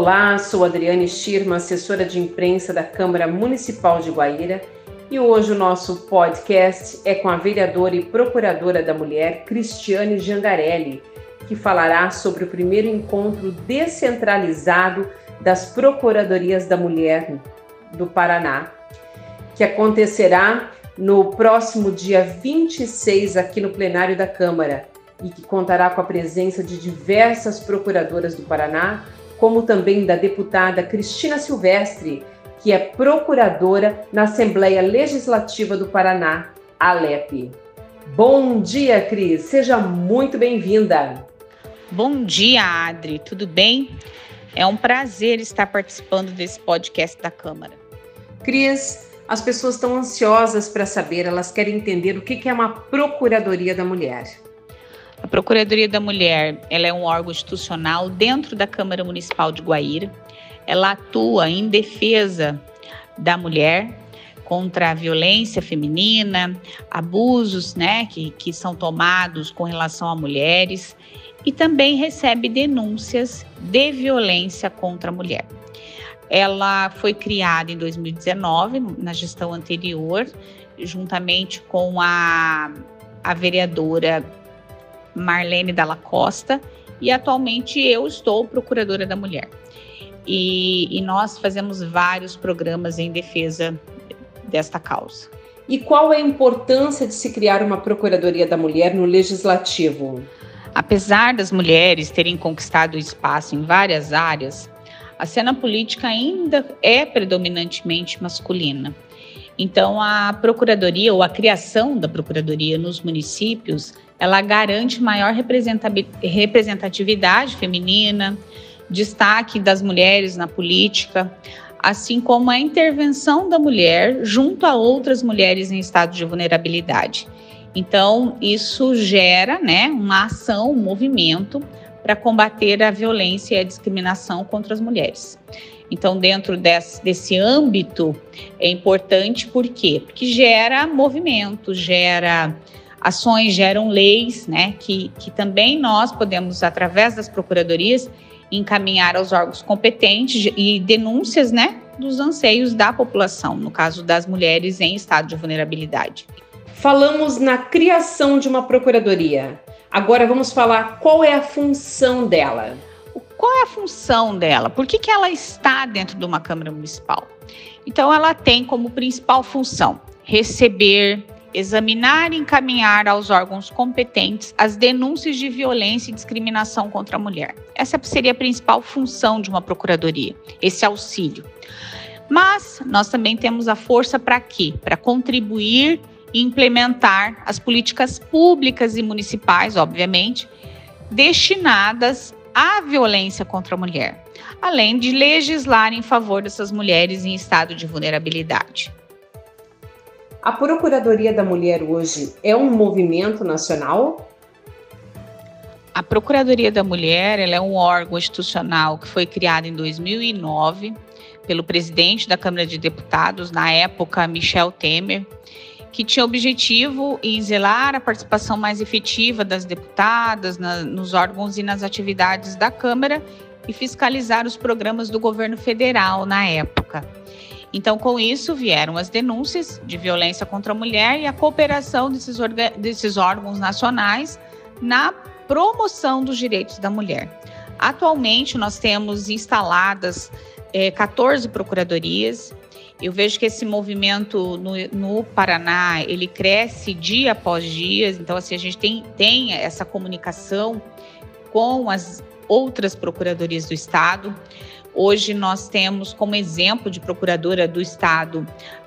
Olá, sou Adriane Schirma, assessora de imprensa da Câmara Municipal de Guaíra, e hoje o nosso podcast é com a vereadora e procuradora da mulher, Cristiane Jangarelli, que falará sobre o primeiro encontro descentralizado das Procuradorias da Mulher do Paraná, que acontecerá no próximo dia 26 aqui no plenário da Câmara e que contará com a presença de diversas procuradoras do Paraná, como também da deputada Cristina Silvestre, que é procuradora na Assembleia Legislativa do Paraná, ALEP. Bom dia, Cris. Seja muito bem-vinda. Bom dia, Adri. Tudo bem? É um prazer estar participando desse podcast da Câmara. Cris, as pessoas estão ansiosas para saber, elas querem entender o que é uma Procuradoria da Mulher. A Procuradoria da Mulher ela é um órgão institucional dentro da Câmara Municipal de Guaíra. Ela atua em defesa da mulher contra a violência feminina, abusos né, que, que são tomados com relação a mulheres e também recebe denúncias de violência contra a mulher. Ela foi criada em 2019, na gestão anterior, juntamente com a, a vereadora Marlene Dalla Costa, e atualmente eu estou procuradora da mulher. E, e nós fazemos vários programas em defesa desta causa. E qual é a importância de se criar uma Procuradoria da Mulher no Legislativo? Apesar das mulheres terem conquistado espaço em várias áreas, a cena política ainda é predominantemente masculina. Então, a procuradoria ou a criação da procuradoria nos municípios, ela garante maior representatividade feminina, destaque das mulheres na política, assim como a intervenção da mulher junto a outras mulheres em estado de vulnerabilidade. Então, isso gera né, uma ação, um movimento para combater a violência e a discriminação contra as mulheres. Então, dentro desse, desse âmbito, é importante por quê? Porque gera movimento, gera ações, geram leis, né? Que, que também nós podemos, através das procuradorias, encaminhar aos órgãos competentes e denúncias, né? Dos anseios da população, no caso das mulheres em estado de vulnerabilidade. Falamos na criação de uma procuradoria. Agora vamos falar qual é a função dela. Qual é a função dela? Por que, que ela está dentro de uma Câmara Municipal? Então, ela tem como principal função receber, examinar e encaminhar aos órgãos competentes as denúncias de violência e discriminação contra a mulher. Essa seria a principal função de uma procuradoria, esse auxílio. Mas nós também temos a força para quê? Para contribuir e implementar as políticas públicas e municipais, obviamente, destinadas à violência contra a mulher, além de legislar em favor dessas mulheres em estado de vulnerabilidade. A Procuradoria da Mulher hoje é um movimento nacional? A Procuradoria da Mulher é um órgão institucional que foi criado em 2009 pelo presidente da Câmara de Deputados, na época, Michel Temer, que tinha objetivo em zelar a participação mais efetiva das deputadas na, nos órgãos e nas atividades da Câmara e fiscalizar os programas do governo federal na época. Então, com isso, vieram as denúncias de violência contra a mulher e a cooperação desses, desses órgãos nacionais na promoção dos direitos da mulher. Atualmente, nós temos instaladas é, eh, 14 procuradorias eu vejo que esse movimento no, no, Paraná, ele cresce dia após dia, então assim, a gente tem, tem essa comunicação com as outras procuradorias do Estado. Hoje nós temos como exemplo de procuradora do Estado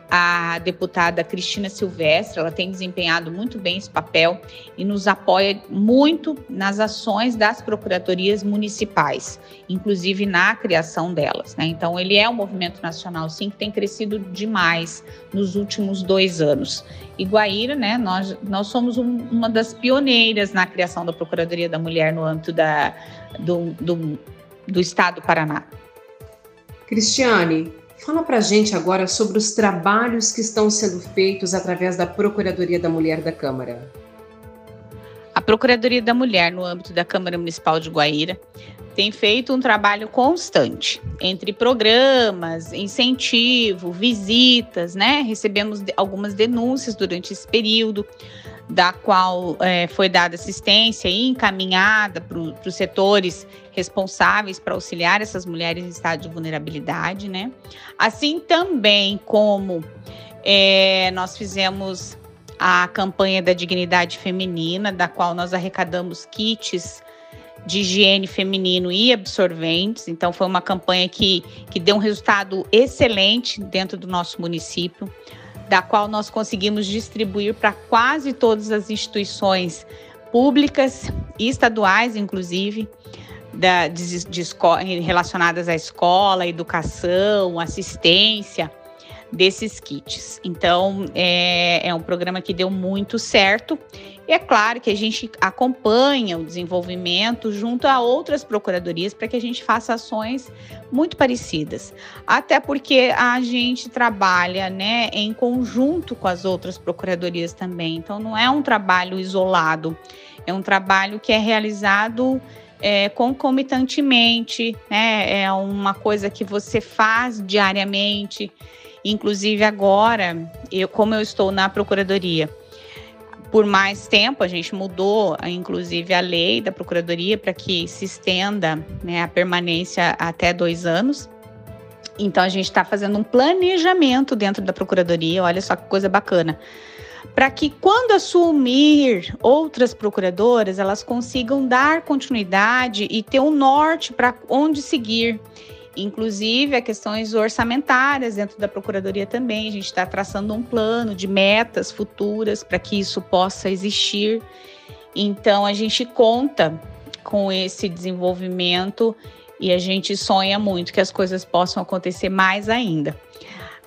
a deputada Cristina Silvestre, ela tem desempenhado muito bem esse papel e nos apoia muito nas ações das procuradorias municipais, inclusive na criação delas. Né? Então, ele é um movimento nacional, sim, que tem crescido demais nos últimos dois anos. E Guaíra, né, nós, nós somos um, uma das pioneiras na criação da Procuradoria da Mulher no âmbito da, do, do, do Estado do Paraná. Cristiane, Fala para gente agora sobre os trabalhos que estão sendo feitos através da Procuradoria da Mulher da Câmara. A Procuradoria da Mulher, no âmbito da Câmara Municipal de Guaíra, tem feito um trabalho constante entre programas, incentivo, visitas, né? Recebemos algumas denúncias durante esse período, da qual é, foi dada assistência e encaminhada para os setores responsáveis para auxiliar essas mulheres em estado de vulnerabilidade, né? Assim também como é, nós fizemos a campanha da dignidade feminina, da qual nós arrecadamos kits de higiene feminino e absorventes. Então, foi uma campanha que, que deu um resultado excelente dentro do nosso município, da qual nós conseguimos distribuir para quase todas as instituições públicas e estaduais, inclusive, da, de, de, relacionadas à escola, educação, assistência desses kits. Então, é, é um programa que deu muito certo. E é claro que a gente acompanha o desenvolvimento junto a outras procuradorias para que a gente faça ações muito parecidas. Até porque a gente trabalha né, em conjunto com as outras procuradorias também. Então, não é um trabalho isolado, é um trabalho que é realizado é, concomitantemente, né? É uma coisa que você faz diariamente. Inclusive agora, eu, como eu estou na procuradoria por mais tempo, a gente mudou, inclusive, a lei da procuradoria para que se estenda né, a permanência até dois anos. Então, a gente está fazendo um planejamento dentro da procuradoria. Olha só que coisa bacana para que quando assumir outras procuradoras, elas consigam dar continuidade e ter um norte para onde seguir. Inclusive, a questões orçamentárias dentro da Procuradoria também. A gente está traçando um plano de metas futuras para que isso possa existir. Então, a gente conta com esse desenvolvimento e a gente sonha muito que as coisas possam acontecer mais ainda.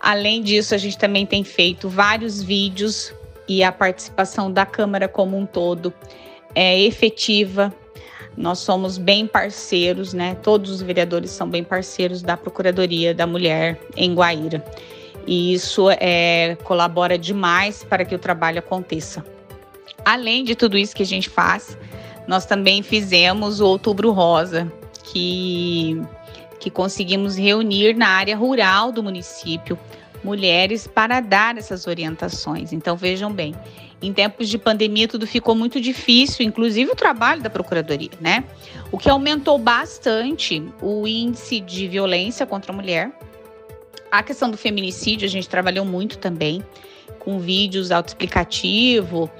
Além disso, a gente também tem feito vários vídeos e a participação da Câmara como um todo é efetiva. Nós somos bem parceiros, né? Todos os vereadores são bem parceiros da Procuradoria da Mulher em Guaíra. E isso é, colabora demais para que o trabalho aconteça. Além de tudo isso que a gente faz, nós também fizemos o Outubro Rosa, que, que conseguimos reunir na área rural do município mulheres para dar essas orientações. Então, vejam bem, em tempos de pandemia tudo ficou muito difícil, inclusive o trabalho da procuradoria, né? O que aumentou bastante o índice de violência contra a mulher. A questão do feminicídio, a gente trabalhou muito também, com vídeos autoexplicativo.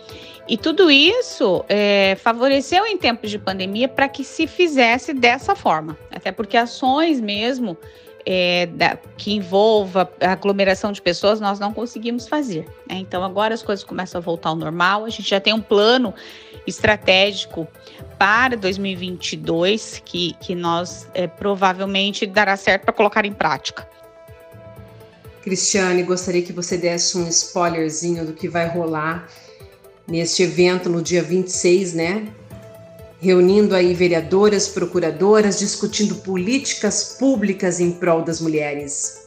E tudo isso é, favoreceu em tempos de pandemia para que se fizesse dessa forma. Até porque ações mesmo é, da, que envolva aglomeração de pessoas, nós não conseguimos fazer. Né? Então, agora as coisas começam a voltar ao normal, a gente já tem um plano estratégico para 2022 que, que nós é, provavelmente dará certo para colocar em prática. Cristiane, gostaria que você desse um spoilerzinho do que vai rolar neste evento no dia 26, né? Reunindo aí vereadoras, procuradoras, discutindo políticas públicas em prol das mulheres.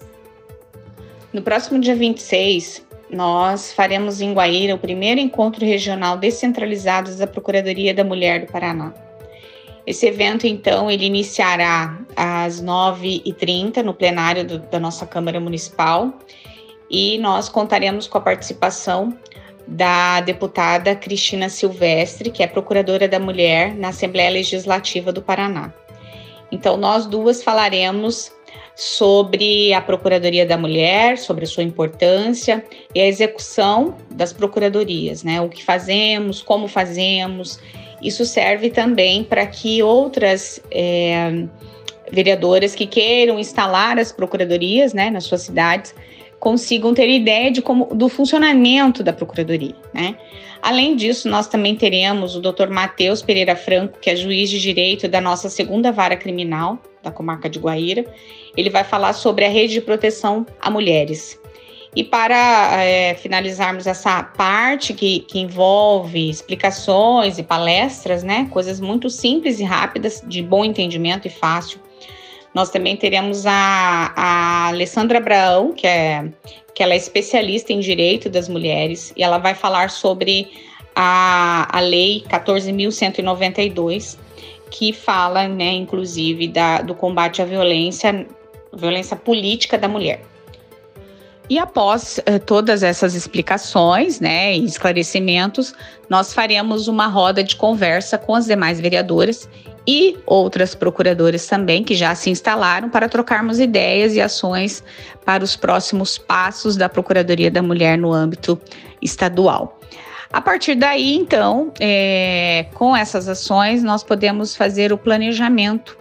No próximo dia 26, nós faremos em Guaíra o primeiro encontro regional descentralizado da Procuradoria da Mulher do Paraná. Esse evento, então, ele iniciará às 9h30 no plenário do, da nossa Câmara Municipal e nós contaremos com a participação da deputada Cristina Silvestre, que é procuradora da mulher na Assembleia Legislativa do Paraná. Então, nós duas falaremos sobre a Procuradoria da Mulher, sobre a sua importância e a execução das procuradorias, né? O que fazemos, como fazemos. Isso serve também para que outras é, vereadoras que queiram instalar as procuradorias, né, nas suas cidades, consigam ter ideia de como do funcionamento da procuradoria, né? Além disso, nós também teremos o Dr. Matheus Pereira Franco, que é juiz de direito da nossa segunda vara criminal da comarca de Guaíra. Ele vai falar sobre a rede de proteção a mulheres. E para é, finalizarmos essa parte que, que envolve explicações e palestras, né, coisas muito simples e rápidas, de bom entendimento e fácil, nós também teremos a, a Alessandra Abraão, que é, que ela é especialista em direito das mulheres, e ela vai falar sobre a, a Lei 14.192, que fala, né, inclusive, da, do combate à violência, violência política da mulher. E após uh, todas essas explicações né, e esclarecimentos, nós faremos uma roda de conversa com as demais vereadoras e outras procuradoras também que já se instalaram para trocarmos ideias e ações para os próximos passos da Procuradoria da Mulher no âmbito estadual. A partir daí, então, é, com essas ações, nós podemos fazer o planejamento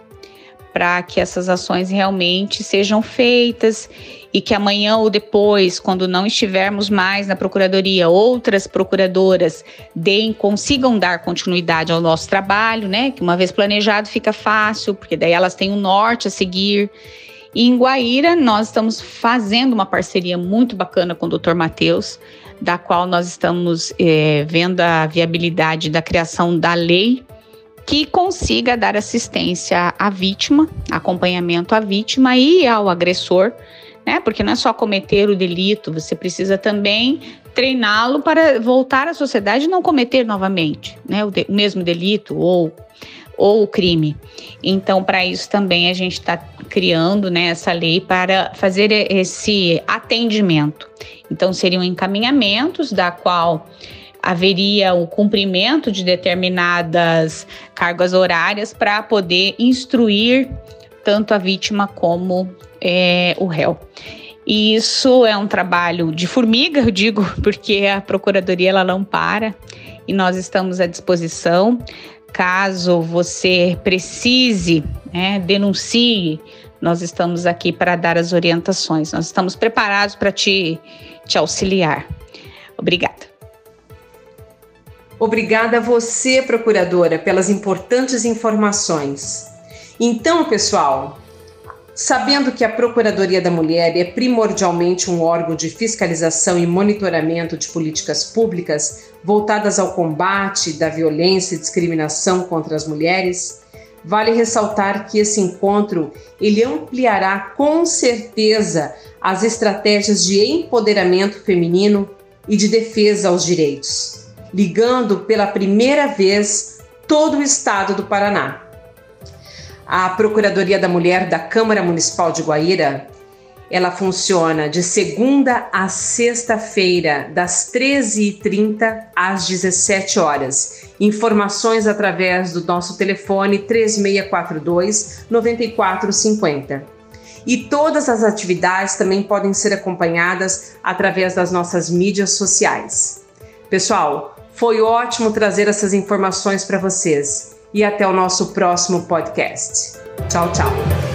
para que essas ações realmente sejam feitas e que amanhã ou depois, quando não estivermos mais na procuradoria, outras procuradoras deem, consigam dar continuidade ao nosso trabalho, né? Que uma vez planejado fica fácil, porque daí elas têm um norte a seguir. E em Guaíra, nós estamos fazendo uma parceria muito bacana com o Dr. Matheus, da qual nós estamos é, vendo a viabilidade da criação da lei que consiga dar assistência à vítima, acompanhamento à vítima e ao agressor, né? Porque não é só cometer o delito, você precisa também treiná-lo para voltar à sociedade e não cometer novamente, né? O, de, o mesmo delito ou ou o crime. Então, para isso também a gente está criando né, essa lei para fazer esse atendimento. Então, seriam encaminhamentos da qual haveria o cumprimento de determinadas cargas horárias para poder instruir tanto a vítima como é, o réu. E isso é um trabalho de formiga, eu digo, porque a procuradoria ela não para e nós estamos à disposição. Caso você precise, né, denuncie, nós estamos aqui para dar as orientações. Nós estamos preparados para te, te auxiliar. Obrigada. Obrigada a você, procuradora, pelas importantes informações. Então, pessoal, sabendo que a Procuradoria da Mulher é primordialmente um órgão de fiscalização e monitoramento de políticas públicas voltadas ao combate da violência e discriminação contra as mulheres, vale ressaltar que esse encontro ele ampliará com certeza as estratégias de empoderamento feminino e de defesa aos direitos ligando pela primeira vez todo o estado do Paraná. A Procuradoria da Mulher da Câmara Municipal de Guaíra, ela funciona de segunda a sexta-feira, das 13h30 às 17 horas. Informações através do nosso telefone 3642 9450. E todas as atividades também podem ser acompanhadas através das nossas mídias sociais. Pessoal, foi ótimo trazer essas informações para vocês e até o nosso próximo podcast. Tchau, tchau.